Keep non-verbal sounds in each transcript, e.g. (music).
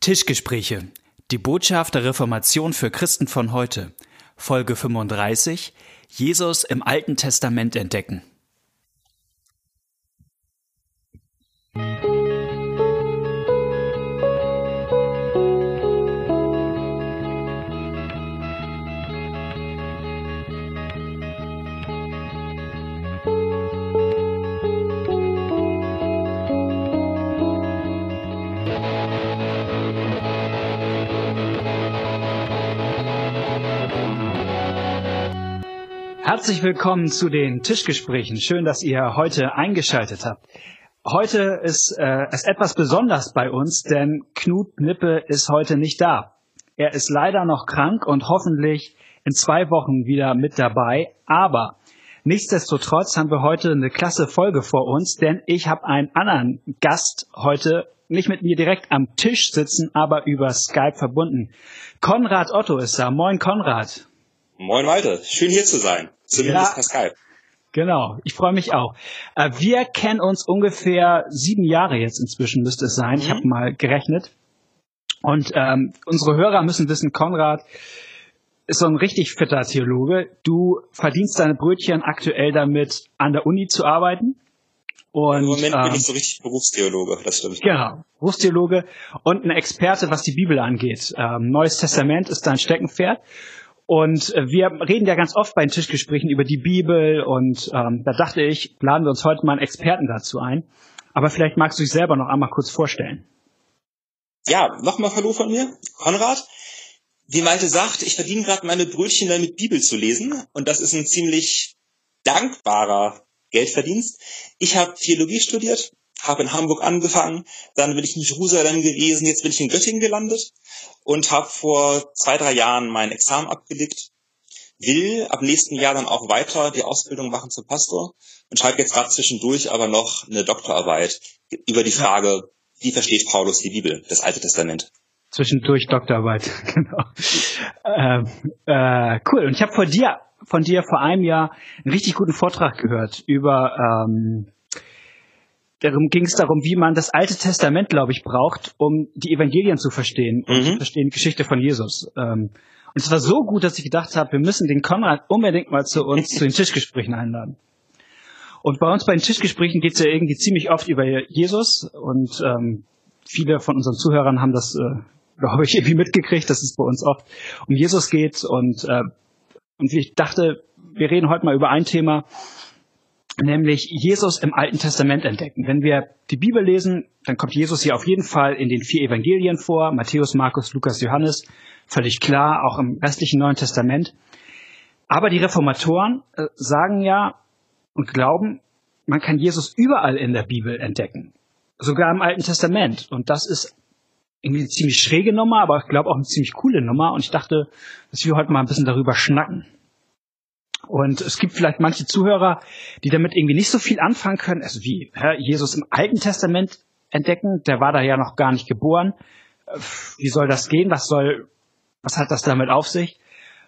Tischgespräche. Die Botschaft der Reformation für Christen von heute. Folge 35. Jesus im Alten Testament entdecken. Herzlich willkommen zu den Tischgesprächen. Schön, dass ihr heute eingeschaltet habt. Heute ist äh, es etwas besonders bei uns, denn Knut Nippe ist heute nicht da. Er ist leider noch krank und hoffentlich in zwei Wochen wieder mit dabei. Aber nichtsdestotrotz haben wir heute eine klasse Folge vor uns, denn ich habe einen anderen Gast heute nicht mit mir direkt am Tisch sitzen, aber über Skype verbunden. Konrad Otto ist da. Moin Konrad. Moin Malte, schön hier zu sein. Zumindest ja, Skype. Genau, ich freue mich auch. Äh, wir kennen uns ungefähr sieben Jahre jetzt inzwischen, müsste es sein. Mhm. Ich habe mal gerechnet. Und ähm, unsere Hörer müssen wissen, Konrad ist so ein richtig fitter Theologe. Du verdienst deine Brötchen aktuell damit, an der Uni zu arbeiten. Und, Im Moment ähm, bin ich so richtig Berufstheologe, das stimmt. Genau, Berufstheologe und ein Experte, was die Bibel angeht. Ähm, Neues Testament ist dein Steckenpferd. Und äh, wir reden ja ganz oft bei den Tischgesprächen über die Bibel und ähm, da dachte ich, laden wir uns heute mal einen Experten dazu ein. Aber vielleicht magst du dich selber noch einmal kurz vorstellen. Ja, nochmal Hallo von mir, Konrad. Wie Malte sagt, ich verdiene gerade meine Brötchen damit Bibel zu lesen und das ist ein ziemlich dankbarer Geldverdienst. Ich habe Theologie studiert, habe in Hamburg angefangen, dann bin ich in Jerusalem gewesen, jetzt bin ich in Göttingen gelandet und habe vor zwei, drei Jahren mein Examen abgelegt, will ab nächsten Jahr dann auch weiter die Ausbildung machen zum Pastor und schreibe jetzt gerade zwischendurch aber noch eine Doktorarbeit über die Frage, wie versteht Paulus die Bibel, das Alte Testament. Zwischendurch Doktorarbeit, (laughs) genau. Ähm, äh, cool. Und ich habe von dir, von dir vor einem Jahr einen richtig guten Vortrag gehört über ähm, darum ging es darum, wie man das Alte Testament, glaube ich, braucht, um die Evangelien zu verstehen und mhm. zu verstehen die Geschichte von Jesus. Ähm, und es war so gut, dass ich gedacht habe, wir müssen den Konrad unbedingt mal zu uns zu den Tischgesprächen einladen. Und bei uns bei den Tischgesprächen geht es ja irgendwie ziemlich oft über Jesus und ähm, viele von unseren Zuhörern haben das, äh, glaube ich, irgendwie mitgekriegt, dass es bei uns oft um Jesus geht und äh, und ich dachte, wir reden heute mal über ein Thema, nämlich Jesus im Alten Testament entdecken. Wenn wir die Bibel lesen, dann kommt Jesus hier auf jeden Fall in den vier Evangelien vor, Matthäus, Markus, Lukas, Johannes, völlig klar, auch im restlichen Neuen Testament. Aber die Reformatoren äh, sagen ja und glauben, man kann Jesus überall in der Bibel entdecken, sogar im Alten Testament. Und das ist irgendwie eine ziemlich schräge Nummer, aber ich glaube auch eine ziemlich coole Nummer. Und ich dachte, dass wir heute mal ein bisschen darüber schnacken. Und es gibt vielleicht manche Zuhörer, die damit irgendwie nicht so viel anfangen können. Also wie hä, Jesus im Alten Testament entdecken, der war da ja noch gar nicht geboren. Wie soll das gehen? Was soll, was hat das damit auf sich?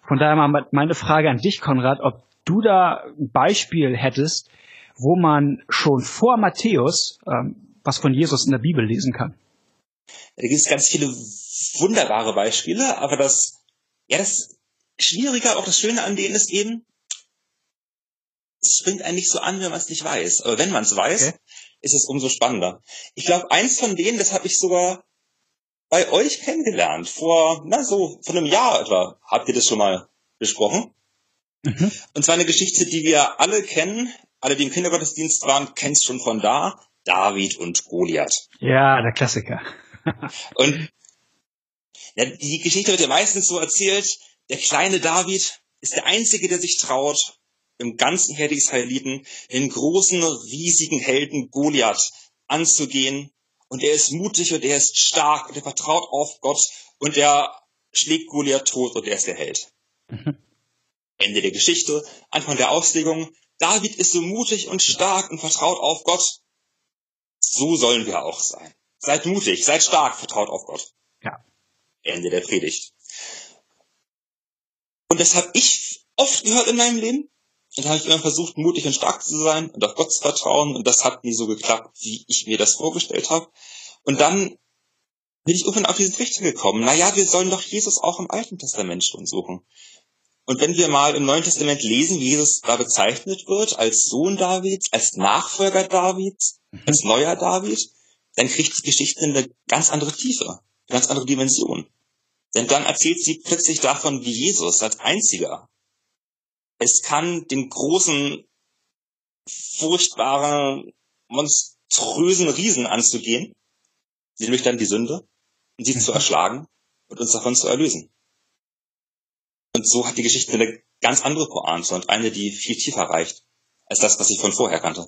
Von daher mal meine Frage an dich, Konrad, ob du da ein Beispiel hättest, wo man schon vor Matthäus ähm, was von Jesus in der Bibel lesen kann. Da gibt es ganz viele wunderbare Beispiele, aber das, ja, das Schwierige, auch das Schöne an denen ist eben, es springt einen nicht so an, wenn man es nicht weiß. Aber wenn man es weiß, okay. ist es umso spannender. Ich glaube, eins von denen, das habe ich sogar bei euch kennengelernt. Vor, na so, vor einem Jahr etwa. Habt ihr das schon mal besprochen? Mhm. Und zwar eine Geschichte, die wir alle kennen. Alle, die im Kindergottesdienst waren, kennen es schon von da. David und Goliath. Ja, der Klassiker. (laughs) und ja, die Geschichte wird ja meistens so erzählt, der kleine David ist der Einzige, der sich traut im ganzen Heer der Israeliten den großen, riesigen Helden Goliath anzugehen. Und er ist mutig und er ist stark und er vertraut auf Gott und er schlägt Goliath tot und er ist der Held. Mhm. Ende der Geschichte, Anfang der Auslegung. David ist so mutig und stark und vertraut auf Gott. So sollen wir auch sein. Seid mutig, seid stark, vertraut auf Gott. Ja. Ende der Predigt. Und das habe ich oft gehört in meinem Leben. Und da habe ich immer versucht, mutig und stark zu sein und auf Gott zu vertrauen. Und das hat nie so geklappt, wie ich mir das vorgestellt habe. Und dann bin ich irgendwann auf diesen Trichter gekommen. Naja, wir sollen doch Jesus auch im Alten Testament schon suchen. Und wenn wir mal im Neuen Testament lesen, wie Jesus da bezeichnet wird, als Sohn Davids, als Nachfolger Davids, mhm. als neuer David, dann kriegt die Geschichte eine ganz andere Tiefe, eine ganz andere Dimension. Denn dann erzählt sie plötzlich davon, wie Jesus als einziger es kann den großen, furchtbaren, monströsen Riesen anzugehen, nämlich dann die Sünde, und sie mhm. zu erschlagen und uns davon zu erlösen. Und so hat die Geschichte eine ganz andere Pointe und eine, die viel tiefer reicht, als das, was ich von vorher kannte.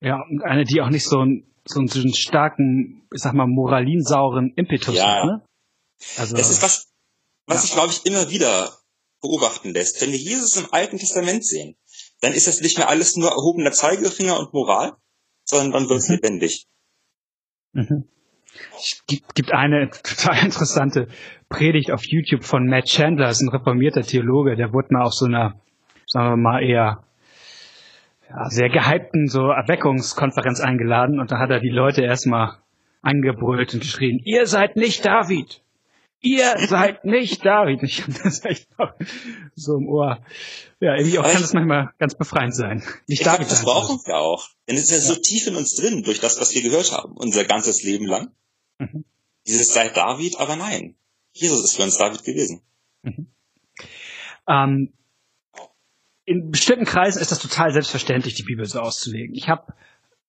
Ja, und eine, die auch nicht so, ein, so einen starken, ich sag mal, moralinsauren Impetus ja. hat, ne? Also, das ist was, was ja. ich glaube ich immer wieder beobachten lässt. Wenn wir Jesus im Alten Testament sehen, dann ist das nicht mehr alles nur erhobener Zeigefinger und Moral, sondern dann wird es mhm. lebendig. Mhm. Es gibt, gibt eine total interessante Predigt auf YouTube von Matt Chandler, ist ein reformierter Theologe, der wurde mal auf so einer, sagen wir mal, eher ja, sehr gehypten so Erweckungskonferenz eingeladen und da hat er die Leute erstmal angebrüllt und geschrien, ihr seid nicht David, ihr seid nicht David. Ich habe (laughs) das echt so im Ohr. Ja, irgendwie auch kann das manchmal ganz befreiend sein. Nicht ich David. Das brauchen wir auch. Denn es ist ja, ja, so tief in uns drin, durch das, was wir gehört haben, unser ganzes Leben lang. Mhm. Dieses sei David, aber nein. Jesus ist für uns David gewesen. Mhm. Ähm, in bestimmten Kreisen ist das total selbstverständlich, die Bibel so auszulegen. Ich habe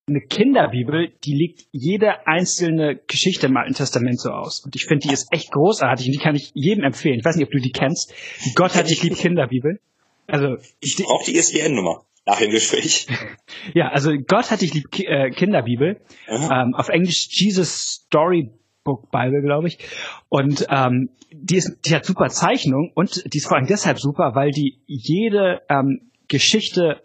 eine Kinderbibel, die legt jede einzelne Geschichte im Alten Testament so aus. Und ich finde, die ist echt großartig und die kann ich jedem empfehlen. Ich weiß nicht, ob du die kennst. Gott hat dich lieb Kinderbibel. Also ich brauche die ISBN-Nummer nach dem Gespräch. (laughs) ja, also Gott hat dich lieb äh, Kinderbibel. Ähm, auf Englisch Jesus Storybook Bible, glaube ich. Und ähm, die, ist, die hat super Zeichnung und die ist vor allem deshalb super, weil die jede ähm, Geschichte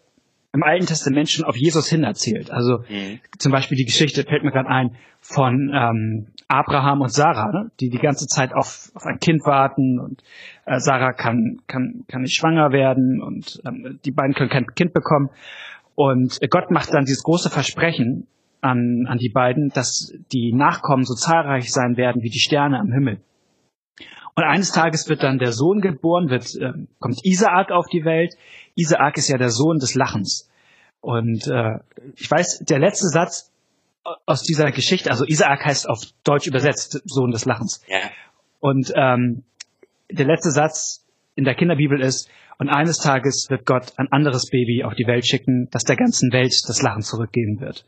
im Alten Testament schon auf Jesus hin erzählt. Also mhm. zum Beispiel die Geschichte fällt mir gerade ein von ähm, Abraham und Sarah, ne? die die ganze Zeit auf, auf ein Kind warten und äh, Sarah kann, kann, kann nicht schwanger werden und ähm, die beiden können kein Kind bekommen. Und Gott macht dann dieses große Versprechen an, an die beiden, dass die Nachkommen so zahlreich sein werden wie die Sterne am Himmel. Und eines Tages wird dann der Sohn geboren, wird, äh, kommt Isaak auf die Welt. Isaak ist ja der Sohn des Lachens. Und äh, ich weiß, der letzte Satz aus dieser Geschichte, also Isaak heißt auf Deutsch übersetzt Sohn des Lachens. Ja. Und ähm, der letzte Satz in der Kinderbibel ist, und eines Tages wird Gott ein anderes Baby auf die Welt schicken, das der ganzen Welt das Lachen zurückgeben wird.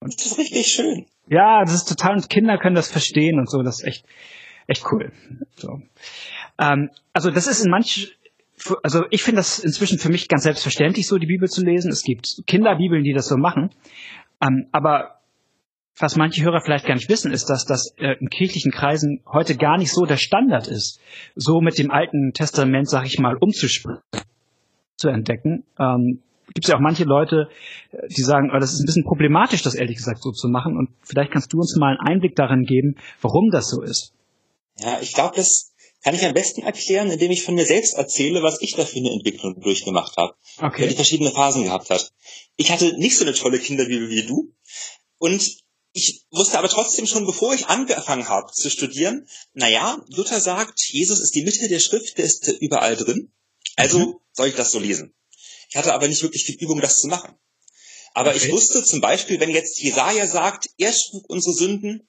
Und das ist richtig schön. Ja, das ist total, und Kinder können das verstehen und so, das ist echt, echt cool. So. Ähm, also das ist in manch, also ich finde das inzwischen für mich ganz selbstverständlich, so die Bibel zu lesen. Es gibt Kinderbibeln, die das so machen. Ähm, aber was manche Hörer vielleicht gar nicht wissen, ist, dass das äh, in kirchlichen Kreisen heute gar nicht so der Standard ist, so mit dem Alten Testament, sag ich mal, umzuspringen, zu entdecken. Ähm, gibt es ja auch manche Leute, äh, die sagen, oh, das ist ein bisschen problematisch, das ehrlich gesagt so zu machen. Und vielleicht kannst du uns mal einen Einblick darin geben, warum das so ist. Ja, ich glaube, das kann ich am besten erklären, indem ich von mir selbst erzähle, was ich da für eine Entwicklung durchgemacht habe. Okay. Die verschiedene Phasen gehabt hat. Ich hatte nicht so eine tolle Kinderbibel wie du. Und ich wusste aber trotzdem schon, bevor ich angefangen habe zu studieren, naja, Luther sagt, Jesus ist die Mitte der Schrift, der ist überall drin. Also mhm. soll ich das so lesen. Ich hatte aber nicht wirklich viel Übung, das zu machen. Aber okay. ich wusste zum Beispiel, wenn jetzt Jesaja sagt, er schlug unsere Sünden,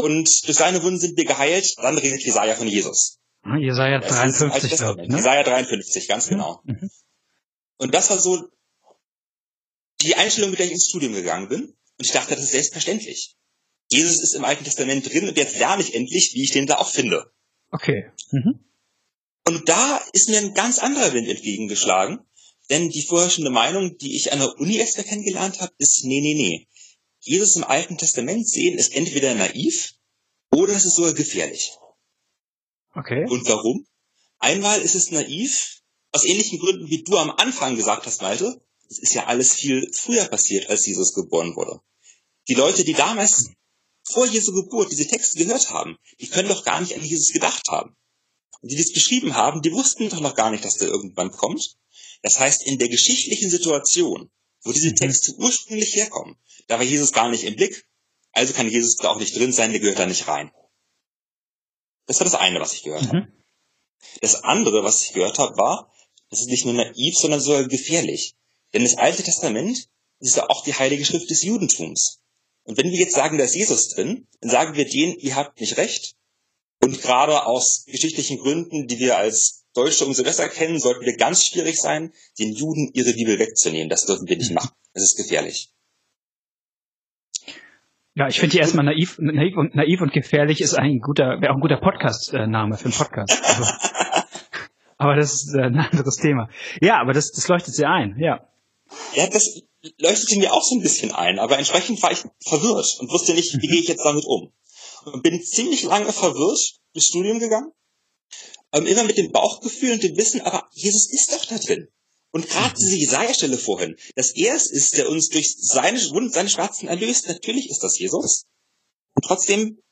und durch seine Wunden sind wir geheilt, dann redet Jesaja von Jesus. Jesaja 53, glaube ich. Ne? Jesaja 53, ganz genau. Mhm. Und das war so die Einstellung, mit der ich ins Studium gegangen bin. Und ich dachte, das ist selbstverständlich. Jesus ist im Alten Testament drin und jetzt lerne ich endlich, wie ich den da auch finde. Okay. Mhm. Und da ist mir ein ganz anderer Wind entgegengeschlagen. Denn die vorherrschende Meinung, die ich an der Uni erst kennengelernt habe, ist, nee, nee, nee. Jesus im Alten Testament sehen, ist entweder naiv oder es ist sogar gefährlich. Okay. Und warum? Einmal ist es naiv, aus ähnlichen Gründen, wie du am Anfang gesagt hast, Malte. Es ist ja alles viel früher passiert, als Jesus geboren wurde. Die Leute, die damals vor Jesu Geburt diese Texte gehört haben, die können doch gar nicht an Jesus gedacht haben. Und die das geschrieben haben, die wussten doch noch gar nicht, dass der irgendwann kommt. Das heißt, in der geschichtlichen Situation wo diese. Texte ursprünglich herkommen. Da war Jesus gar nicht im Blick. Also kann Jesus da auch nicht drin sein, der gehört da nicht rein. Das war das eine, was ich gehört mhm. habe. Das andere, was ich gehört habe, war, das ist nicht nur naiv, sondern sogar gefährlich. Denn das Alte Testament ist ja auch die heilige Schrift des Judentums. Und wenn wir jetzt sagen, da ist Jesus drin, dann sagen wir denen, ihr habt nicht recht. Und gerade aus geschichtlichen Gründen, die wir als Deutsche umso besser kennen, sollten wir ganz schwierig sein, den Juden ihre Bibel wegzunehmen. Das dürfen wir nicht machen. Das ist gefährlich. Ja, ich finde hier erstmal naiv, naiv und naiv und gefährlich ist ein guter, wäre auch ein guter Podcast-Name für einen Podcast. Also, (laughs) aber das ist äh, ein anderes Thema. Ja, aber das, das leuchtet sehr ein, ja. Ja, das leuchtete mir auch so ein bisschen ein, aber entsprechend war ich verwirrt und wusste nicht, wie gehe ich jetzt damit um. Und bin ziemlich lange verwirrt durchs Studium gegangen, ähm, immer mit dem Bauchgefühl und dem Wissen, aber Jesus ist doch da drin. Und gerade diese Jesaja-Stelle vorhin, dass er es ist, der uns durch seine Wunden, seine Schmerzen erlöst, natürlich ist das Jesus. Und trotzdem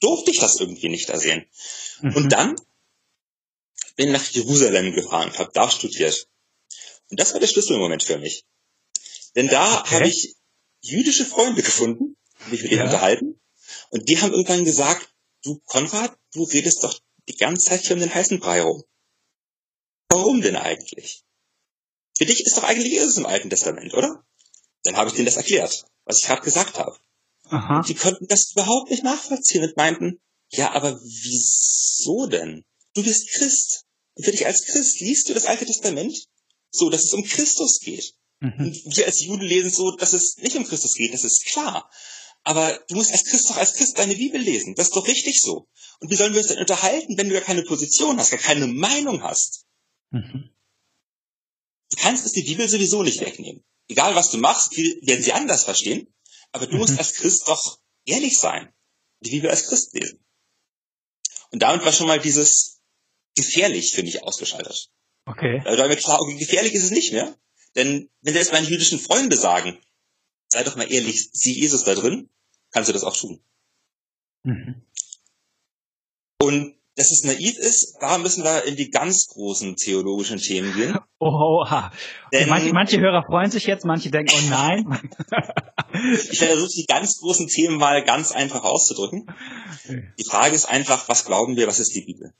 durfte ich das irgendwie nicht da sehen. Mhm. Und dann bin ich nach Jerusalem gefahren, habe da studiert. Und das war der Schlüsselmoment für mich. Denn da okay. habe ich jüdische Freunde gefunden, mich mit denen ja. unterhalten. Und die haben irgendwann gesagt, du Konrad, du redest doch die ganze Zeit hier um den heißen Brei rum. Warum denn eigentlich? Für dich ist doch eigentlich Jesus im Alten Testament, oder? Dann habe ich denen das erklärt, was ich gerade gesagt habe. Aha. Und die konnten das überhaupt nicht nachvollziehen und meinten, ja, aber wieso denn? Du bist Christ. Und für dich als Christ liest du das Alte Testament so, dass es um Christus geht. Mhm. Und wir als Juden lesen so, dass es nicht um Christus geht, das ist klar. Aber du musst als Christ doch als Christ deine Bibel lesen. Das ist doch richtig so. Und wie sollen wir uns denn unterhalten, wenn du gar keine Position hast, gar keine Meinung hast? Mhm. Du kannst es die Bibel sowieso nicht wegnehmen. Egal was du machst, werden sie anders verstehen. Aber du mhm. musst als Christ doch ehrlich sein. Die Bibel als Christ lesen. Und damit war schon mal dieses gefährlich für mich ausgeschaltet. Okay. Da war mir klar, okay, gefährlich ist es nicht mehr. Denn wenn selbst meine jüdischen Freunde sagen, sei doch mal ehrlich, sieh Jesus da drin, kannst du das auch tun. Mhm. Und dass es naiv ist, da müssen wir in die ganz großen theologischen Themen gehen. Oha. Denn, manche, manche Hörer freuen sich jetzt, manche denken, oh nein. (laughs) ich versuche die ganz großen Themen mal ganz einfach auszudrücken. Die Frage ist einfach, was glauben wir, was ist die Bibel?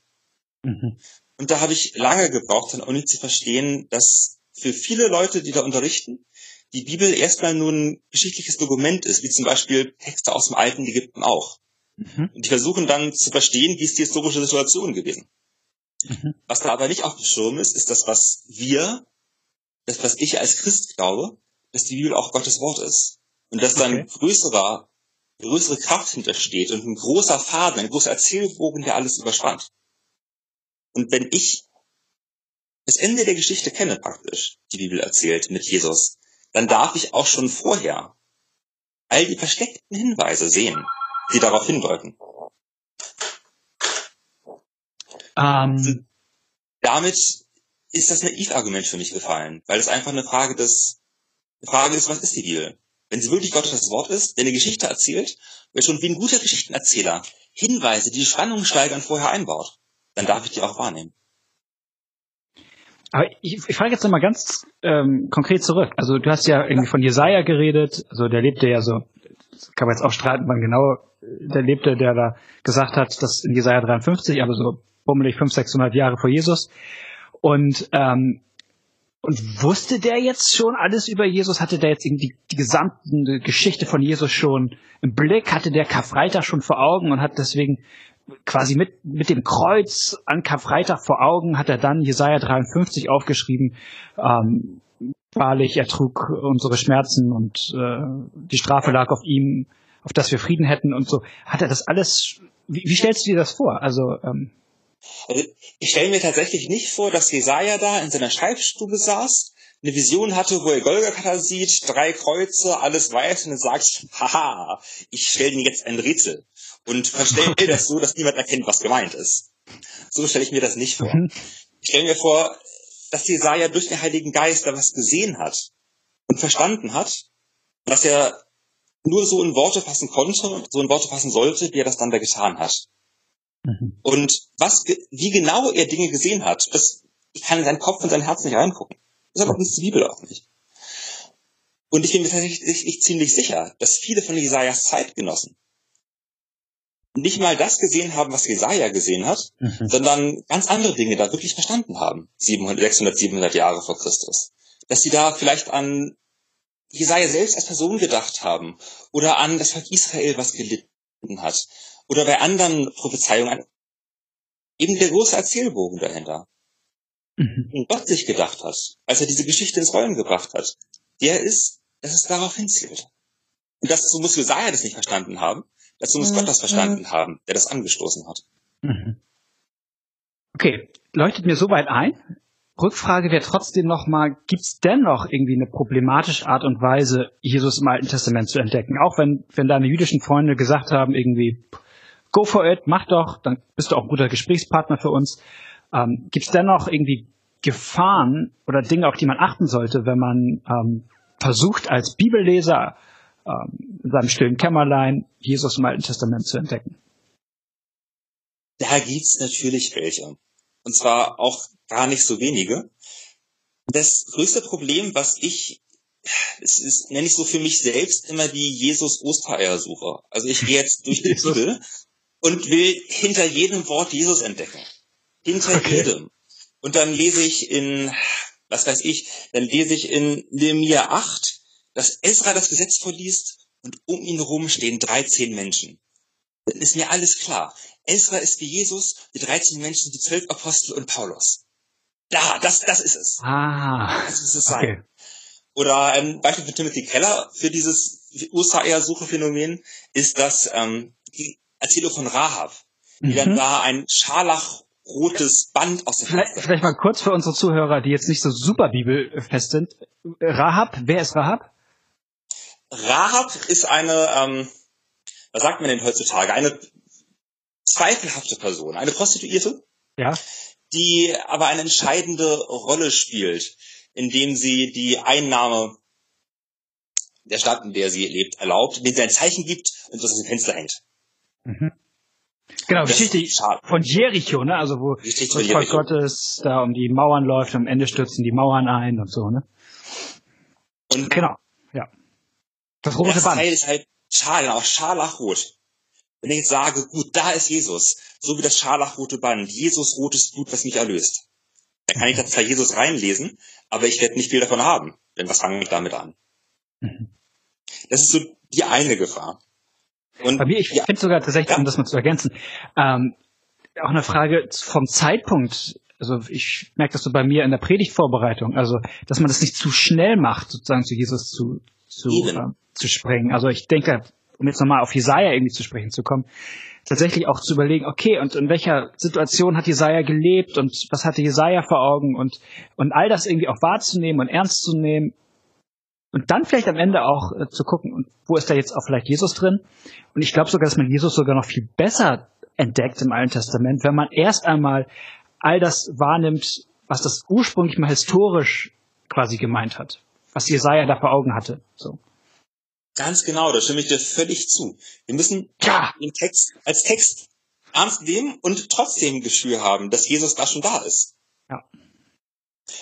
Mhm. Und da habe ich lange gebraucht, an Uni zu verstehen, dass für viele Leute, die da unterrichten, die Bibel erstmal nur ein geschichtliches Dokument ist, wie zum Beispiel Texte aus dem alten Ägypten auch. Mhm. Und die versuchen dann zu verstehen, wie ist die historische Situation gewesen. Mhm. Was da aber nicht auf dem Schirm ist, ist das, was wir, das, was ich als Christ glaube, dass die Bibel auch Gottes Wort ist. Und dass dann okay. größerer, größere Kraft hintersteht und ein großer Faden, ein großer Erzählbogen, der alles überspannt. Und wenn ich das Ende der Geschichte kenne praktisch, die Bibel erzählt mit Jesus, dann darf ich auch schon vorher all die versteckten Hinweise sehen, die darauf hindeuten. Ähm. Damit ist das Naiv-Argument für mich gefallen, weil es einfach eine Frage des, eine Frage ist, was ist die Bibel? Wenn sie wirklich Gottes Wort ist, der eine Geschichte erzählt, wird schon wie ein guter Geschichtenerzähler Hinweise, die die Spannung steigern, vorher einbaut, dann darf ich die auch wahrnehmen. Aber ich, ich frage jetzt nochmal ganz ähm, konkret zurück. Also du hast ja irgendwie von Jesaja geredet, also der lebte ja so, kann man jetzt auch streiten, wann genau der lebte, der da gesagt hat, dass in Jesaja 53, aber so bummelig 500, 600 Jahre vor Jesus. Und ähm, und wusste der jetzt schon alles über Jesus? Hatte der jetzt irgendwie die, die gesamte Geschichte von Jesus schon im Blick? Hatte der Karfreitag schon vor Augen und hat deswegen quasi mit, mit dem Kreuz an Karfreitag vor Augen hat er dann Jesaja 53 aufgeschrieben, ähm, wahrlich, er trug unsere Schmerzen und äh, die Strafe lag auf ihm, auf dass wir Frieden hätten und so. Hat er das alles, wie, wie stellst du dir das vor? Also, ähm, also ich stelle mir tatsächlich nicht vor, dass Jesaja da in seiner Schreibstube saß, eine Vision hatte, wo er Golgatha sieht, drei Kreuze, alles weiß und dann sagt, haha, ich stelle Ihnen jetzt ein Rätsel und verstelle mir das so, dass niemand erkennt, was gemeint ist. So stelle ich mir das nicht vor. Mhm. Ich stelle mir vor, dass Jesaja durch den Heiligen Geist da was gesehen hat und verstanden hat, dass er nur so in Worte fassen konnte, so in Worte fassen sollte, wie er das dann da getan hat. Mhm. Und was, wie genau er Dinge gesehen hat, das, ich kann in seinen Kopf und sein Herz nicht reingucken. Das hat uns die Bibel auch nicht. Und ich bin mir tatsächlich ziemlich sicher, dass viele von Jesajas Zeitgenossen nicht mal das gesehen haben, was Jesaja gesehen hat, mhm. sondern ganz andere Dinge da wirklich verstanden haben. 700, 600, 700 Jahre vor Christus. Dass sie da vielleicht an Jesaja selbst als Person gedacht haben oder an das Volk Israel, was gelitten hat oder bei anderen Prophezeiungen eben der große Erzählbogen dahinter. Mhm. Und Gott sich gedacht hat, als er diese Geschichte ins Rollen gebracht hat, der ist, dass es darauf hinzielt. Und das, so muss Jesaja das nicht verstanden haben, dazu muss mhm. Gott das verstanden mhm. haben, der das angestoßen hat. Mhm. Okay, leuchtet mir soweit ein. Rückfrage wäre trotzdem nochmal, gibt es dennoch irgendwie eine problematische Art und Weise, Jesus im Alten Testament zu entdecken? Auch wenn, wenn deine jüdischen Freunde gesagt haben, irgendwie, go for it, mach doch, dann bist du auch ein guter Gesprächspartner für uns. Ähm, gibt es dennoch irgendwie Gefahren oder Dinge, auf die man achten sollte, wenn man ähm, versucht, als Bibelleser ähm, in seinem stillen Kämmerlein Jesus im Alten Testament zu entdecken? Da gibt's natürlich welche. Und zwar auch gar nicht so wenige. Das größte Problem, was ich, es ist, nenne ich so für mich selbst immer die Jesus-Ostereiersuche. Also ich gehe jetzt durch die (laughs) Bibel und will hinter jedem Wort Jesus entdecken. Hinter okay. jedem. Und dann lese ich in, was weiß ich, dann lese ich in Nehemiah 8, dass Ezra das Gesetz vorliest und um ihn herum stehen 13 Menschen dann ist mir alles klar. Ezra ist wie Jesus, die 13 Menschen, die 12 Apostel und Paulus. Da, das, das ist es. Ah. Das muss es sein. Okay. Oder ein Beispiel für Timothy Keller für dieses USA-Suchephänomen ist das ähm, die Erzählung von Rahab, die mhm. dann da ein scharlachrotes Band aus der vielleicht, vielleicht mal kurz für unsere Zuhörer, die jetzt nicht so super bibelfest sind. Rahab, wer ist Rahab? Rahab ist eine ähm, was sagt man denn heutzutage? Eine zweifelhafte Person, eine Prostituierte, ja. die aber eine entscheidende Rolle spielt, indem sie die Einnahme der Stadt, in der sie lebt, erlaubt, indem sie ein Zeichen gibt und das aus dem Fenster hängt. Mhm. Genau, das Geschichte von Jericho, ne? Also wo das Volk Gottes da um die Mauern läuft, am Ende stürzen die Mauern ein und so, ne? Und genau, ja. Das rote das Band. Teil ist halt Schal, auch Scharlachrot. Wenn ich jetzt sage, gut, da ist Jesus, so wie das scharlachrote Band, Jesus rotes Blut, was mich erlöst. Dann kann ich da zwar Jesus reinlesen, aber ich werde nicht viel davon haben. Denn was fange ich damit an? Mhm. Das ist so die eine Gefahr. Und, Bei mir, ich ja, finde sogar tatsächlich, ja. um das mal zu ergänzen, ähm, auch eine Frage vom Zeitpunkt. Also ich merke das so bei mir in der Predigtvorbereitung, also dass man das nicht zu schnell macht, sozusagen zu Jesus zu, zu, äh, zu sprengen. Also ich denke, um jetzt nochmal auf Jesaja irgendwie zu sprechen zu kommen, tatsächlich auch zu überlegen, okay, und in welcher Situation hat Jesaja gelebt und was hatte Jesaja vor Augen und, und all das irgendwie auch wahrzunehmen und ernst zu nehmen und dann vielleicht am Ende auch äh, zu gucken, wo ist da jetzt auch vielleicht Jesus drin? Und ich glaube sogar, dass man Jesus sogar noch viel besser entdeckt im Alten Testament, wenn man erst einmal all das wahrnimmt, was das ursprünglich mal historisch quasi gemeint hat, was Jesaja da vor Augen hatte. So. Ganz genau, da stimme ich dir völlig zu. Wir müssen ja. den Text als Text ernst nehmen und trotzdem ein Gefühl haben, dass Jesus da schon da ist. Ja.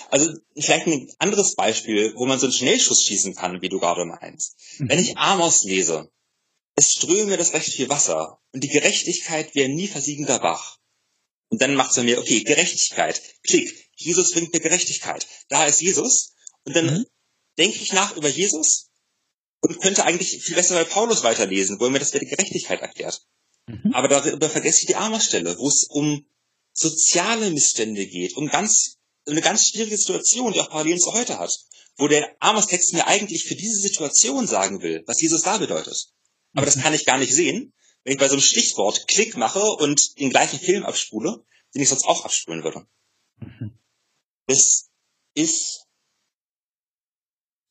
Also vielleicht ein anderes Beispiel, wo man so einen Schnellschuss schießen kann, wie du gerade meinst. Mhm. Wenn ich Amos lese, es ströme das recht viel Wasser und die Gerechtigkeit wäre nie versiegender Bach. Und dann macht es mir, okay, Gerechtigkeit, klick, Jesus bringt mir Gerechtigkeit. Da ist Jesus. Und dann mhm. denke ich nach über Jesus und könnte eigentlich viel besser bei Paulus weiterlesen, wo er mir das mit der Gerechtigkeit erklärt. Mhm. Aber darüber vergesse ich die Armerstelle, wo es um soziale Missstände geht, um ganz, eine ganz schwierige Situation, die auch Parallelen zu heute hat, wo der Amos-Text mir eigentlich für diese Situation sagen will, was Jesus da bedeutet. Aber mhm. das kann ich gar nicht sehen, wenn ich bei so einem Stichwort Klick mache und den gleichen Film abspule, den ich sonst auch abspulen würde. Mhm. Das ist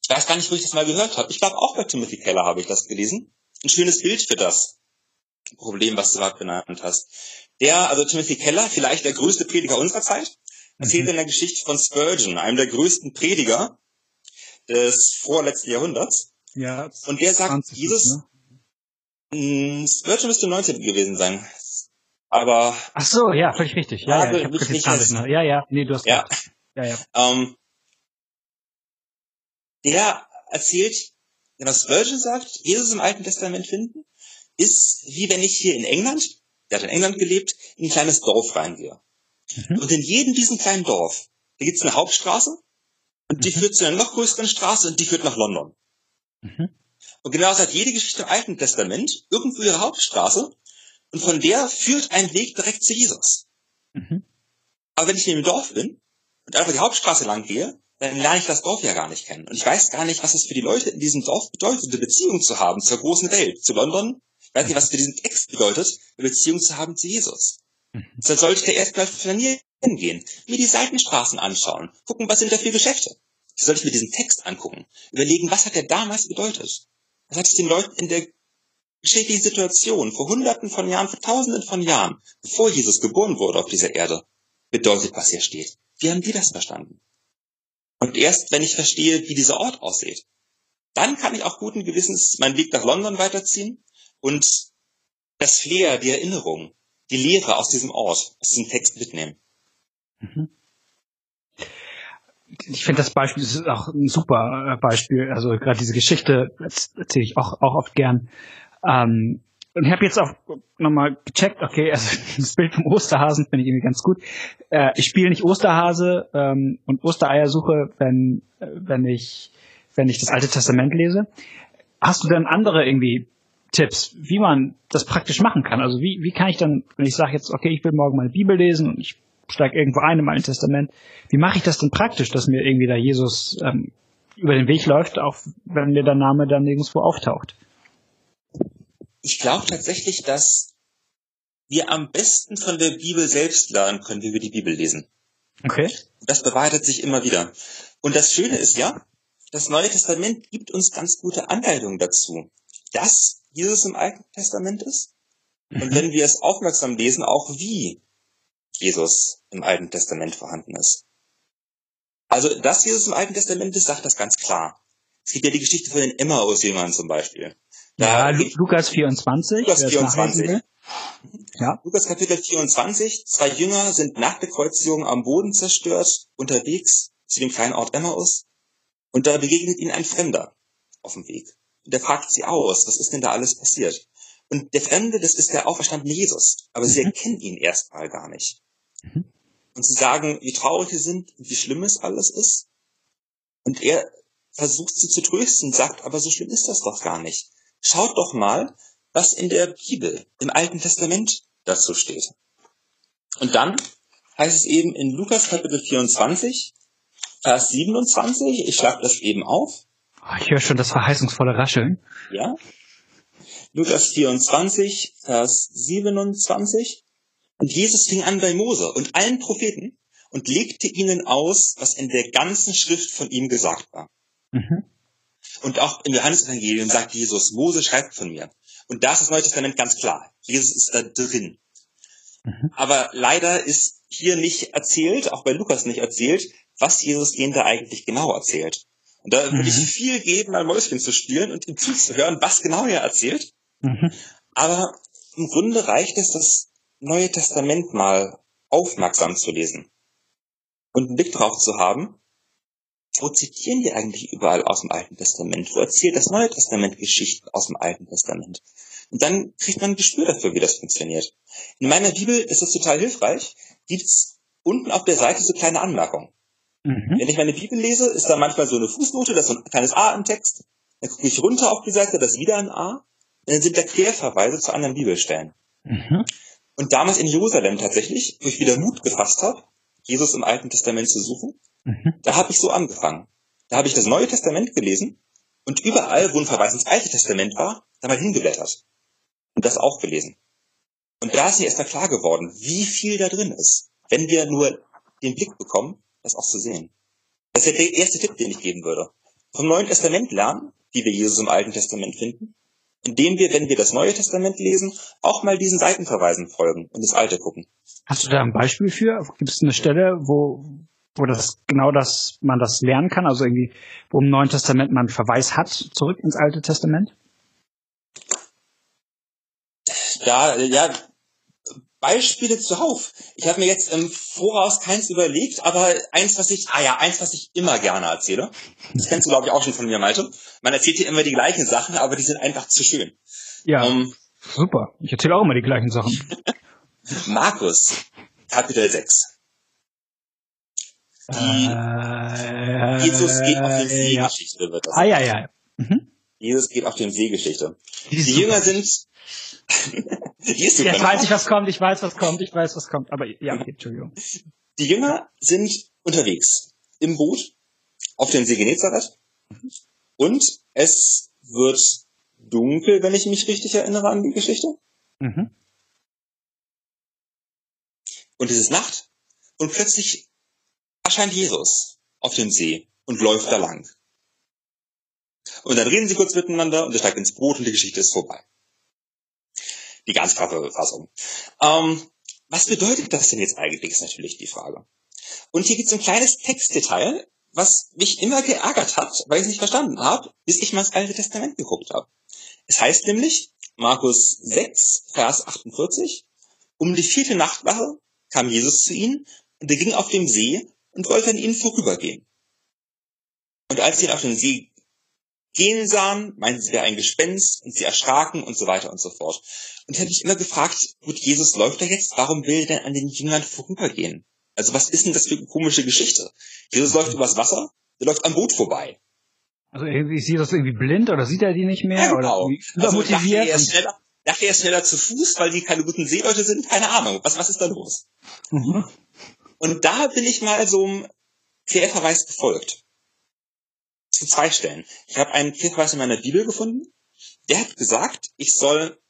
ich weiß gar nicht, wo ich das mal gehört habe. Ich glaube, auch bei Timothy Keller habe ich das gelesen. Ein schönes Bild für das Problem, was du gerade benannt hast. Der, also Timothy Keller, vielleicht der größte Prediger unserer Zeit, erzählt mhm. in der Geschichte von Spurgeon, einem der größten Prediger des vorletzten Jahrhunderts. Ja. Und der sagt, Jesus, ne? Hm, Spurgeon müsste 19 gewesen sein. Aber. Ach so, ja, völlig richtig. Ja, ja, ich hab nicht, nicht ja, ja, nee, du hast ja. Ja, ja. Ähm, der erzählt, wenn was Virgin sagt, Jesus im Alten Testament finden, ist wie wenn ich hier in England, der hat in England gelebt, in ein kleines Dorf reingehe. Mhm. Und in jedem diesen kleinen Dorf, da gibt's eine Hauptstraße und die mhm. führt zu einer noch größeren Straße und die führt nach London. Mhm. Und genauso hat jede Geschichte im Alten Testament irgendwo ihre Hauptstraße und von der führt ein Weg direkt zu Jesus. Mhm. Aber wenn ich in dem Dorf bin und einfach die Hauptstraße lang gehe, dann lerne ich das Dorf ja gar nicht kennen. Und ich weiß gar nicht, was es für die Leute in diesem Dorf bedeutet, eine Beziehung zu haben zur großen Welt, zu London. Ich weiß nicht, was für diesen Text bedeutet, eine Beziehung zu haben zu Jesus. Dann sollte da erstmal flanieren gehen, mir die Seitenstraßen anschauen, gucken, was sind da für Geschäfte. Das sollte ich mir diesen Text angucken, überlegen, was hat er damals bedeutet? Was hat es den Leuten in der geschichtlichen Situation vor hunderten von Jahren, vor tausenden von Jahren, bevor Jesus geboren wurde auf dieser Erde, bedeutet, was hier steht? Wie haben die das verstanden? Und erst wenn ich verstehe, wie dieser Ort aussieht, dann kann ich auch guten Gewissens meinen Weg nach London weiterziehen und das Flair, die Erinnerung, die Lehre aus diesem Ort, aus diesem Text mitnehmen. Mhm. Ich finde das Beispiel das ist auch ein super äh, Beispiel. Also gerade diese Geschichte erzähle ich auch, auch oft gern. Ähm, und ich habe jetzt auch nochmal gecheckt, okay, also (laughs) das Bild vom Osterhasen finde ich irgendwie ganz gut. Äh, ich spiele nicht Osterhase ähm, und Ostereier suche, wenn, äh, wenn ich wenn ich das Alte Testament lese. Hast du dann andere irgendwie Tipps, wie man das praktisch machen kann? Also wie, wie kann ich dann, wenn ich sage jetzt, okay, ich will morgen meine Bibel lesen und ich steige irgendwo ein im Alten Testament, wie mache ich das denn praktisch, dass mir irgendwie da Jesus ähm, über den Weg läuft, auch wenn mir der Name dann nirgendwo auftaucht? ich glaube tatsächlich, dass wir am besten von der Bibel selbst lernen können, wie wir die Bibel lesen. Okay. Das bewahrheitet sich immer wieder. Und das Schöne ist ja, das Neue Testament gibt uns ganz gute Anleitungen dazu, dass Jesus im Alten Testament ist. Und mhm. wenn wir es aufmerksam lesen, auch wie Jesus im Alten Testament vorhanden ist. Also, dass Jesus im Alten Testament ist, sagt das ganz klar. Es gibt ja die Geschichte von den Emmaus-Jüngern zum Beispiel. Ja, ja Lukas 24. Lukas 24. Ja. Lukas Kapitel 24. Zwei Jünger sind nach der Kreuzigung am Boden zerstört, unterwegs zu dem kleinen Ort Emmaus. Und da begegnet ihnen ein Fremder auf dem Weg. Und der fragt sie aus, was ist denn da alles passiert? Und der Fremde, das ist der auferstandene Jesus. Aber mhm. sie erkennen ihn erstmal gar nicht. Mhm. Und sie sagen, wie traurig sie sind und wie schlimm es alles ist. Und er versucht sie zu trösten, sagt, aber so schlimm ist das doch gar nicht. Schaut doch mal, was in der Bibel, im Alten Testament dazu steht. Und dann heißt es eben in Lukas Kapitel 24, Vers 27, ich schlage das eben auf. Oh, ich höre schon das verheißungsvolle Rascheln. Ja. Lukas 24, Vers 27. Und Jesus fing an bei Mose und allen Propheten und legte ihnen aus, was in der ganzen Schrift von ihm gesagt war. Mhm. Und auch im Johannesevangelium sagt Jesus, Mose schreibt von mir. Und da ist das Neue Testament ganz klar. Jesus ist da drin. Mhm. Aber leider ist hier nicht erzählt, auch bei Lukas nicht erzählt, was Jesus denen da eigentlich genau erzählt. Und da würde ich mhm. viel geben, mal Mäuschen zu spielen und ihm zuzuhören, was genau er erzählt. Mhm. Aber im Grunde reicht es, das Neue Testament mal aufmerksam zu lesen und einen Blick drauf zu haben, wo zitieren die eigentlich überall aus dem Alten Testament? Wo erzählt das Neue Testament Geschichten aus dem Alten Testament? Und dann kriegt man ein Gespür dafür, wie das funktioniert. In meiner Bibel ist das total hilfreich. Gibt's unten auf der Seite so kleine Anmerkungen. Mhm. Wenn ich meine Bibel lese, ist da manchmal so eine Fußnote, das ist so ein kleines A im Text. Dann gucke ich runter auf die Seite, das ist wieder ein A. Und dann sind da Querverweise zu anderen Bibelstellen. Mhm. Und damals in Jerusalem tatsächlich, wo ich wieder Mut gefasst habe, Jesus im Alten Testament zu suchen, Mhm. Da habe ich so angefangen. Da habe ich das Neue Testament gelesen und überall, wo ein Verweis ins Alte Testament war, da mal hingeblättert. Und das auch gelesen. Und da ist mir erstmal klar geworden, wie viel da drin ist, wenn wir nur den Blick bekommen, das auch zu sehen. Das ist der erste Tipp, den ich geben würde. Vom Neuen Testament lernen, wie wir Jesus im Alten Testament finden, indem wir, wenn wir das Neue Testament lesen, auch mal diesen Seitenverweisen folgen und das Alte gucken. Hast du da ein Beispiel für? Gibt es eine Stelle, wo, wo das genau das, man das lernen kann, also irgendwie, wo im Neuen Testament man Verweis hat, zurück ins Alte Testament? Ja, ja, Beispiele zuhauf. Ich habe mir jetzt im Voraus keins überlegt, aber eins, was ich, ah ja, eins, was ich immer gerne erzähle. Das kennst du, glaube ich, auch schon von mir, Malte. Man erzählt hier immer die gleichen Sachen, aber die sind einfach zu schön. Ja, um, ähm, super. Ich erzähle auch immer die gleichen Sachen. (laughs) Markus, Kapitel 6. Die äh, Jesus geht auf den See-Geschichte, ja. wird das. Ah, ja, ja. Mhm. Jesus geht auf den See-Geschichte. Die, die Jünger sind (laughs) Jetzt weiß ich, was kommt, ich weiß, was kommt, ich weiß, was kommt. Aber ja, okay, Entschuldigung. Die Jünger sind unterwegs im Boot auf dem See Genezareth und es wird dunkel, wenn ich mich richtig erinnere an die Geschichte. Mhm. Und es ist Nacht und plötzlich erscheint Jesus auf dem See und läuft da lang. Und dann reden sie kurz miteinander und er steigt ins Boot und die Geschichte ist vorbei die ganz knappe Fassung. Ähm, was bedeutet das denn jetzt eigentlich, ist natürlich die Frage. Und hier gibt es ein kleines Textdetail, was mich immer geärgert hat, weil ich es nicht verstanden habe, bis ich mal ins Alte Testament geguckt habe. Es heißt nämlich, Markus 6, Vers 48, um die vierte Nachtwache kam Jesus zu ihnen und er ging auf dem See und wollte an ihnen vorübergehen. Und als sie ihn auf dem See gehen sahen, meinten sie wäre ein Gespenst und sie erschraken und so weiter und so fort. Und ich habe mich immer gefragt, gut, Jesus läuft da jetzt, warum will er denn an den Jüngern vorübergehen? Also was ist denn das für eine komische Geschichte? Jesus läuft übers Wasser, der läuft am Boot vorbei. Also ich sehe das irgendwie blind oder sieht er die nicht mehr? Ja, genau. Oder also motiviert? Dachte er, schneller, dachte er schneller zu Fuß, weil die keine guten Seeleute sind? Keine Ahnung. Was, was ist da los? Mhm. Und da bin ich mal so einem Querverweis gefolgt zu zwei Stellen. Ich habe einen Hinweis in meiner Bibel gefunden. Der hat gesagt, ich soll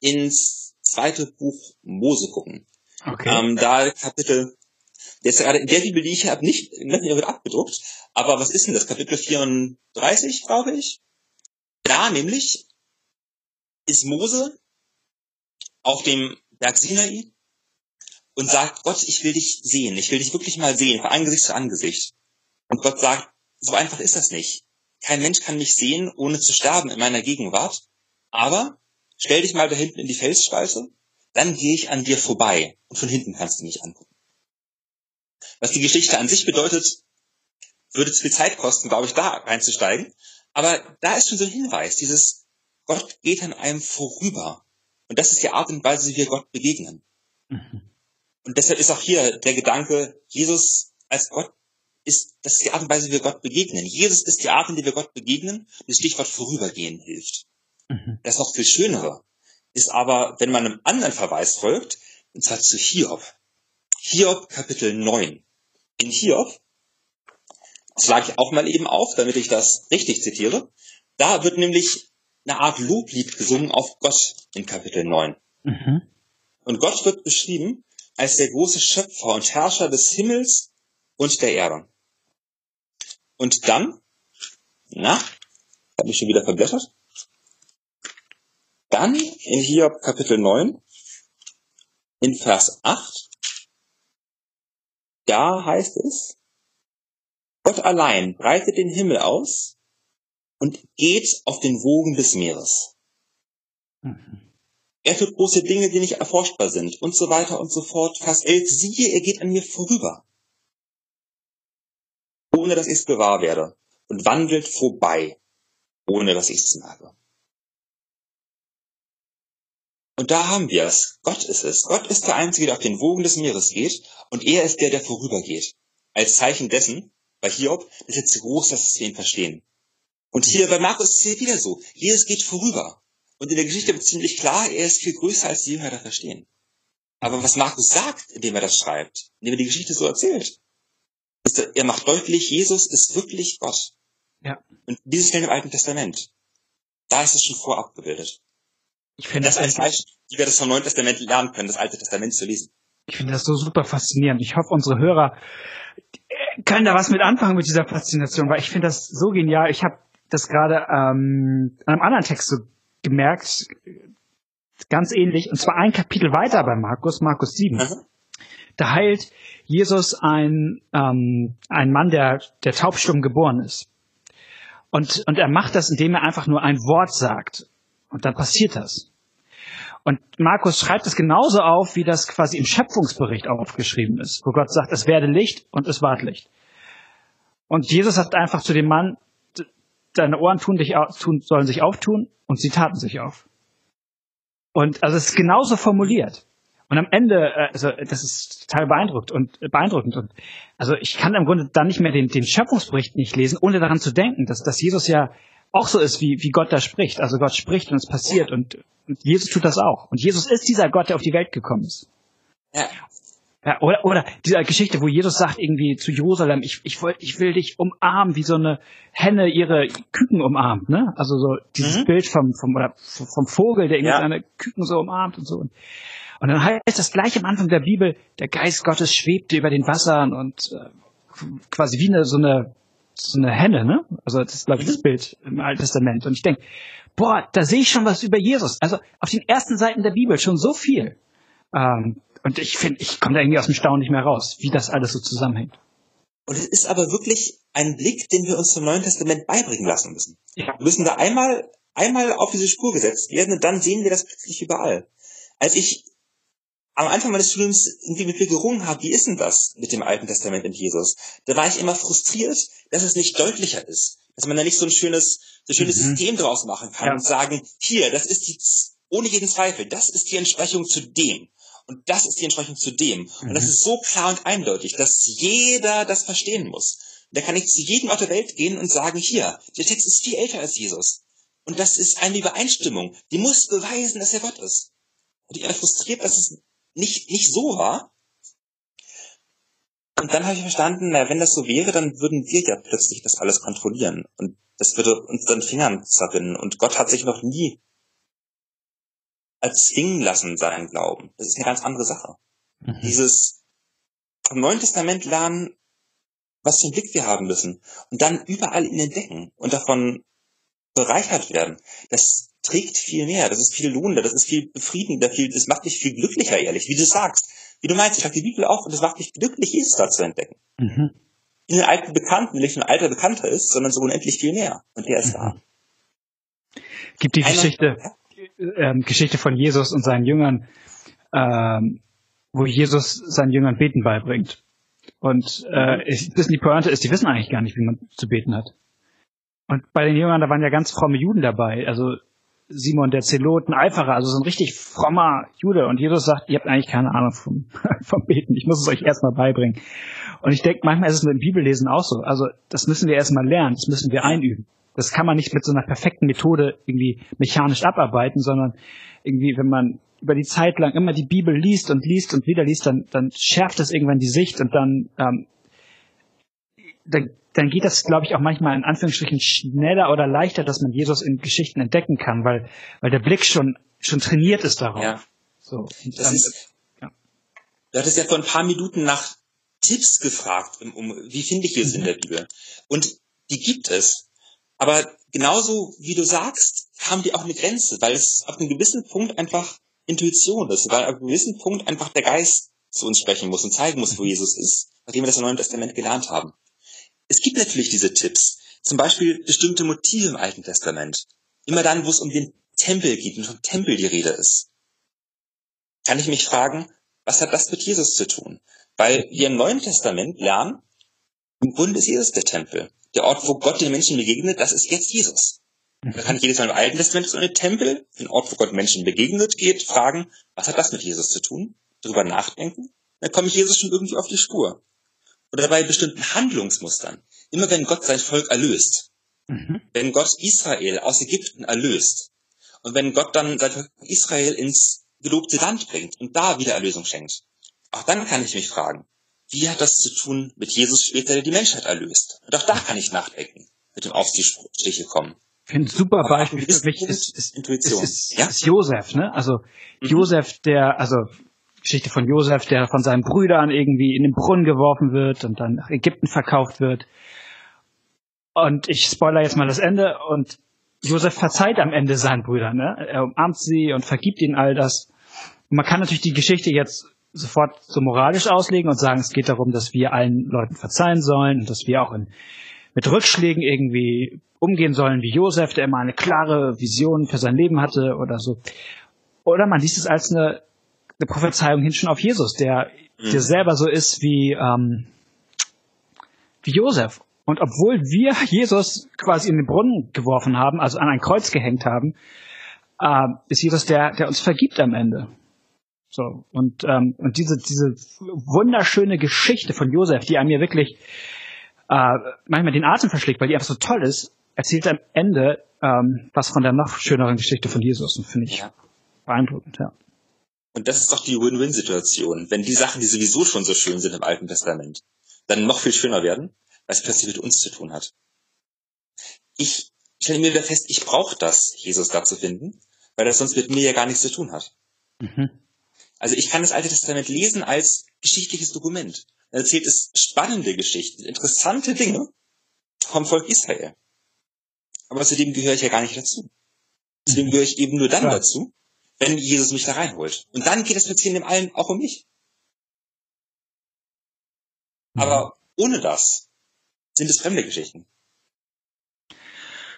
ins zweite Buch Mose gucken. Okay. Ähm, da Kapitel, der ist gerade in der Bibel, die ich habe, nicht, nicht wird abgedruckt. Aber was ist denn das? Kapitel 34, glaube ich. Da nämlich ist Mose auf dem Berg Sinai und sagt, Gott, ich will dich sehen. Ich will dich wirklich mal sehen, von Angesicht zu Angesicht. Und Gott sagt, so einfach ist das nicht. Kein Mensch kann mich sehen, ohne zu sterben in meiner Gegenwart. Aber stell dich mal da hinten in die Felsspalte, dann gehe ich an dir vorbei und von hinten kannst du mich angucken. Was die Geschichte an sich bedeutet, würde zu viel Zeit kosten, glaube ich, da reinzusteigen. Aber da ist schon so ein Hinweis, dieses Gott geht an einem vorüber. Und das ist die Art und Weise, wie wir Gott begegnen. Mhm. Und deshalb ist auch hier der Gedanke, Jesus als Gott ist, das ist die Art und Weise, wie wir Gott begegnen. Jesus ist die Art, in der wir Gott begegnen. Das Stichwort vorübergehen hilft. Mhm. Das noch viel schönere ist aber, wenn man einem anderen Verweis folgt, und zwar zu Hiob. Hiob Kapitel 9. In Hiob, das lag ich auch mal eben auf, damit ich das richtig zitiere, da wird nämlich eine Art Loblied gesungen auf Gott in Kapitel 9. Mhm. Und Gott wird beschrieben als der große Schöpfer und Herrscher des Himmels und der Erde. Und dann, na, habe ich schon wieder verblättert. Dann in Hiob Kapitel 9, in Vers 8, da heißt es, Gott allein breitet den Himmel aus und geht auf den Wogen des Meeres. Mhm. Er tut große Dinge, die nicht erforschbar sind und so weiter und so fort. Vers 11, siehe, er geht an mir vorüber ohne dass ich es gewahr werde, und wandelt vorbei, ohne dass ich es merke. Und da haben wir es. Gott ist es. Gott ist der Einzige, der auf den Wogen des Meeres geht, und er ist der, der vorübergeht. Als Zeichen dessen, bei Hiob, ist jetzt zu groß, dass wir ihn verstehen. Und hier bei Markus ist es wieder so. Jesus geht vorüber. Und in der Geschichte wird ziemlich klar, er ist viel größer, als die Jünger da verstehen. Aber was Markus sagt, indem er das schreibt, indem er die Geschichte so erzählt, ist, er macht deutlich, Jesus ist wirklich Gott. Ja. Und dieses Stellen im Alten Testament, da ist es schon vorab gebildet. Ich finde das, das als wie wir das vom Neuen Testament lernen können, das Alte Testament zu lesen. Ich finde das so super faszinierend. Ich hoffe, unsere Hörer können da was mit anfangen mit dieser Faszination, weil ich finde das so genial. Ich habe das gerade ähm, an einem anderen Text so gemerkt, ganz ähnlich, und zwar ein Kapitel weiter bei Markus, Markus 7. Mhm. Da heilt Jesus ein, ähm, ein Mann, der, der taubstumm geboren ist. Und, und er macht das, indem er einfach nur ein Wort sagt. Und dann passiert das. Und Markus schreibt es genauso auf, wie das quasi im Schöpfungsbericht aufgeschrieben ist, wo Gott sagt, es werde Licht und es ward Licht. Und Jesus sagt einfach zu dem Mann, deine Ohren tun dich, tun, sollen sich auftun und sie taten sich auf. Und also es ist genauso formuliert. Und am Ende, äh, also das ist total beeindruckt und äh, beeindruckend. Und also ich kann im Grunde dann nicht mehr den, den Schöpfungsbericht nicht lesen, ohne daran zu denken, dass, dass Jesus ja auch so ist, wie, wie Gott da spricht. Also Gott spricht und es passiert und, und Jesus tut das auch. Und Jesus ist dieser Gott, der auf die Welt gekommen ist. Ja. Ja, oder, oder diese Geschichte, wo Jesus sagt irgendwie zu Jerusalem, ich, ich, will, ich will dich umarmen, wie so eine Henne ihre Küken umarmt, ne? Also so dieses mhm. Bild vom, vom, oder vom Vogel, der irgendwie ja. seine Küken so umarmt und so. Und, und dann heißt das gleich am Anfang der Bibel, der Geist Gottes schwebte über den Wassern und äh, quasi wie eine, so eine, so eine Henne, ne? Also das ist, glaube ich, das mhm. Bild im Alten Testament. Und ich denke, boah, da sehe ich schon was über Jesus. Also auf den ersten Seiten der Bibel schon so viel. Ähm, und ich finde, ich komme da irgendwie aus dem Staunen nicht mehr raus, wie das alles so zusammenhängt. Und es ist aber wirklich ein Blick, den wir uns vom Neuen Testament beibringen lassen müssen. Ja. Wir müssen da einmal, einmal auf diese Spur gesetzt werden und dann sehen wir das plötzlich überall. Als ich am Anfang meines Studiums irgendwie mit mir gerungen habe, wie ist denn das mit dem Alten Testament und Jesus? Da war ich immer frustriert, dass es nicht deutlicher ist. Dass man da nicht so ein schönes, so ein schönes mhm. System draus machen kann ja. und sagen, hier, das ist die, ohne jeden Zweifel, das ist die Entsprechung zu dem. Und das ist die Entsprechung zu dem. Mhm. Und das mhm. ist so klar und eindeutig, dass jeder das verstehen muss. Da kann ich zu jedem Ort der Welt gehen und sagen, hier, der Text ist viel älter als Jesus. Und das ist eine Übereinstimmung. Die muss beweisen, dass er Gott ist. Und ich bin frustriert, dass es nicht, nicht so war. Und dann habe ich verstanden, na, wenn das so wäre, dann würden wir ja plötzlich das alles kontrollieren. Und das würde uns dann Fingern zerrinnen. Und Gott hat sich noch nie erzwingen lassen seinen Glauben. Das ist eine ganz andere Sache. Mhm. Dieses vom Neuen Testament lernen, was für einen Blick wir haben müssen und dann überall ihn entdecken und davon bereichert werden. Das trägt viel mehr, das ist viel lohnender, das ist viel befriedigender, viel, das macht dich viel glücklicher, ehrlich, wie du sagst. Wie du meinst, ich habe die Bibel auch und das macht mich glücklich, Jesus da zu entdecken. Mhm. In den alten Bekannten, nicht nur ein alter Bekannter ist, sondern so unendlich viel mehr. Und der ist mhm. da. Gibt die Einer, Geschichte, ja? ähm, Geschichte von Jesus und seinen Jüngern, ähm, wo Jesus seinen Jüngern Beten beibringt. Und äh, ich, die Pointe ist, die wissen eigentlich gar nicht, wie man zu beten hat. Und bei den Jüngern, da waren ja ganz fromme Juden dabei. Also Simon der Zelot, ein Eiferer, also so ein richtig frommer Jude. Und Jesus sagt, ihr habt eigentlich keine Ahnung vom, (laughs) vom Beten. Ich muss es euch erstmal beibringen. Und ich denke, manchmal ist es mit dem Bibellesen auch so. Also das müssen wir erstmal lernen, das müssen wir einüben. Das kann man nicht mit so einer perfekten Methode irgendwie mechanisch abarbeiten, sondern irgendwie, wenn man über die Zeit lang immer die Bibel liest und liest und wieder liest, dann, dann schärft das irgendwann die Sicht und dann, ähm, dann, dann geht das, glaube ich, auch manchmal in Anführungsstrichen schneller oder leichter, dass man Jesus in Geschichten entdecken kann, weil, weil der Blick schon, schon trainiert ist darauf. Ja. So, das dann, ist, ja. Du hattest ja vor ein paar Minuten nach Tipps gefragt, um, wie finde ich es mhm. in der Bibel? Und die gibt es. Aber genauso wie du sagst, haben die auch eine Grenze, weil es ab einem gewissen Punkt einfach Intuition ist, weil ab einem gewissen Punkt einfach der Geist zu uns sprechen muss und zeigen muss, wo Jesus ist, nachdem wir das im Neuen Testament gelernt haben. Es gibt natürlich diese Tipps, zum Beispiel bestimmte Motive im Alten Testament. Immer dann, wo es um den Tempel geht und vom Tempel die Rede ist. Kann ich mich fragen, was hat das mit Jesus zu tun? Weil wir im Neuen Testament lernen, im Grunde ist Jesus der Tempel der Ort, wo Gott den Menschen begegnet, das ist jetzt Jesus. Da kann ich jedes Mal im Alten Testament so einen Tempel, den Ort, wo Gott Menschen begegnet, geht, fragen, was hat das mit Jesus zu tun? Darüber nachdenken. Dann komme ich Jesus schon irgendwie auf die Spur. Oder bei bestimmten Handlungsmustern. Immer wenn Gott sein Volk erlöst. Mhm. Wenn Gott Israel aus Ägypten erlöst. Und wenn Gott dann sein Volk Israel ins gelobte Land bringt und da wieder Erlösung schenkt. Auch dann kann ich mich fragen, wie hat das zu tun mit Jesus später, der die Menschheit erlöst? Und auch da kann ich nachdenken, mit dem auf die Stiche kommen. Ein super Beispiel für mich ist, ist, Intuition. Ist, ist, ja? ist Josef, ne? Also mhm. Josef, der, also Geschichte von Josef, der von seinen Brüdern irgendwie in den Brunnen geworfen wird und dann nach Ägypten verkauft wird. Und ich spoiler jetzt mal das Ende und Josef verzeiht am Ende seinen Brüdern, ne? Er umarmt sie und vergibt ihnen all das. Man kann natürlich die Geschichte jetzt sofort so moralisch auslegen und sagen, es geht darum, dass wir allen Leuten verzeihen sollen und dass wir auch in, mit Rückschlägen irgendwie umgehen sollen, wie Josef, der immer eine klare Vision für sein Leben hatte oder so. oder man liest es als eine, eine Prophezeiung hin schon auf Jesus, der, mhm. der selber so ist wie, ähm, wie Josef. Und obwohl wir (laughs) Jesus quasi in den Brunnen geworfen haben, also an ein Kreuz gehängt haben, äh, ist Jesus der, der uns vergibt am Ende. So und ähm, und diese diese wunderschöne Geschichte von Josef, die einem ja wirklich äh, manchmal den Atem verschlägt, weil die einfach so toll ist, erzählt am Ende ähm, was von der noch schöneren Geschichte von Jesus und finde ich ja. beeindruckend, ja. Und das ist doch die Win-Win-Situation, wenn die Sachen, die sowieso schon so schön sind im Alten Testament, dann noch viel schöner werden, weil es plötzlich mit uns zu tun hat. Ich stelle mir wieder fest, ich brauche das, Jesus da zu finden, weil das sonst mit mir ja gar nichts zu tun hat. Mhm. Also ich kann das Alte Testament lesen als geschichtliches Dokument. Dann erzählt es spannende Geschichten, interessante Dinge vom Volk Israel. Aber zu dem gehöre ich ja gar nicht dazu. Zu dem gehöre ich eben nur dann ja. dazu, wenn Jesus mich da reinholt. Und dann geht es in dem allen auch um mich. Mhm. Aber ohne das sind es fremde Geschichten.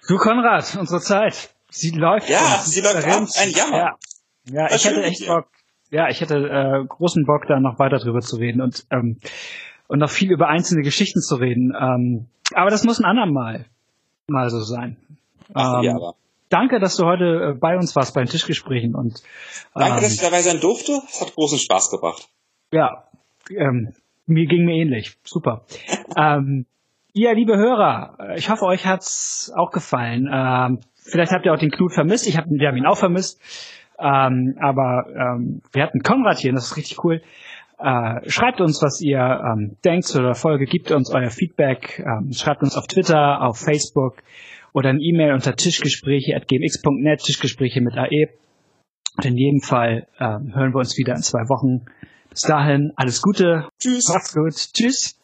Du Konrad, unsere Zeit, sie läuft. Ja, sie läuft ab, ein Jammer. Ja, ja ich hätte echt Bock, ja, ich hätte äh, großen Bock, da noch weiter drüber zu reden und ähm, und noch viel über einzelne Geschichten zu reden. Ähm, aber das muss ein andermal mal so sein. Ach, ähm, ja, aber. Danke, dass du heute äh, bei uns warst bei den Tischgesprächen und danke, ähm, dass ich dabei sein durfte. Es hat großen Spaß gebracht. Ja, ähm, mir ging mir ähnlich. Super. (laughs) ähm, ihr liebe Hörer, äh, ich hoffe, euch hat's auch gefallen. Ähm, vielleicht habt ihr auch den Knut vermisst. Ich hab, wir haben ihn auch vermisst. Ähm, aber ähm, wir hatten Konrad hier und das ist richtig cool. Äh, schreibt uns, was ihr ähm, denkt zu der Folge, gebt uns euer Feedback, ähm, schreibt uns auf Twitter, auf Facebook oder ein E-Mail unter tischgespräche.gmx.net, Tischgespräche mit AE. Und in jedem Fall ähm, hören wir uns wieder in zwei Wochen. Bis dahin, alles Gute. Tschüss. Macht's gut. Tschüss.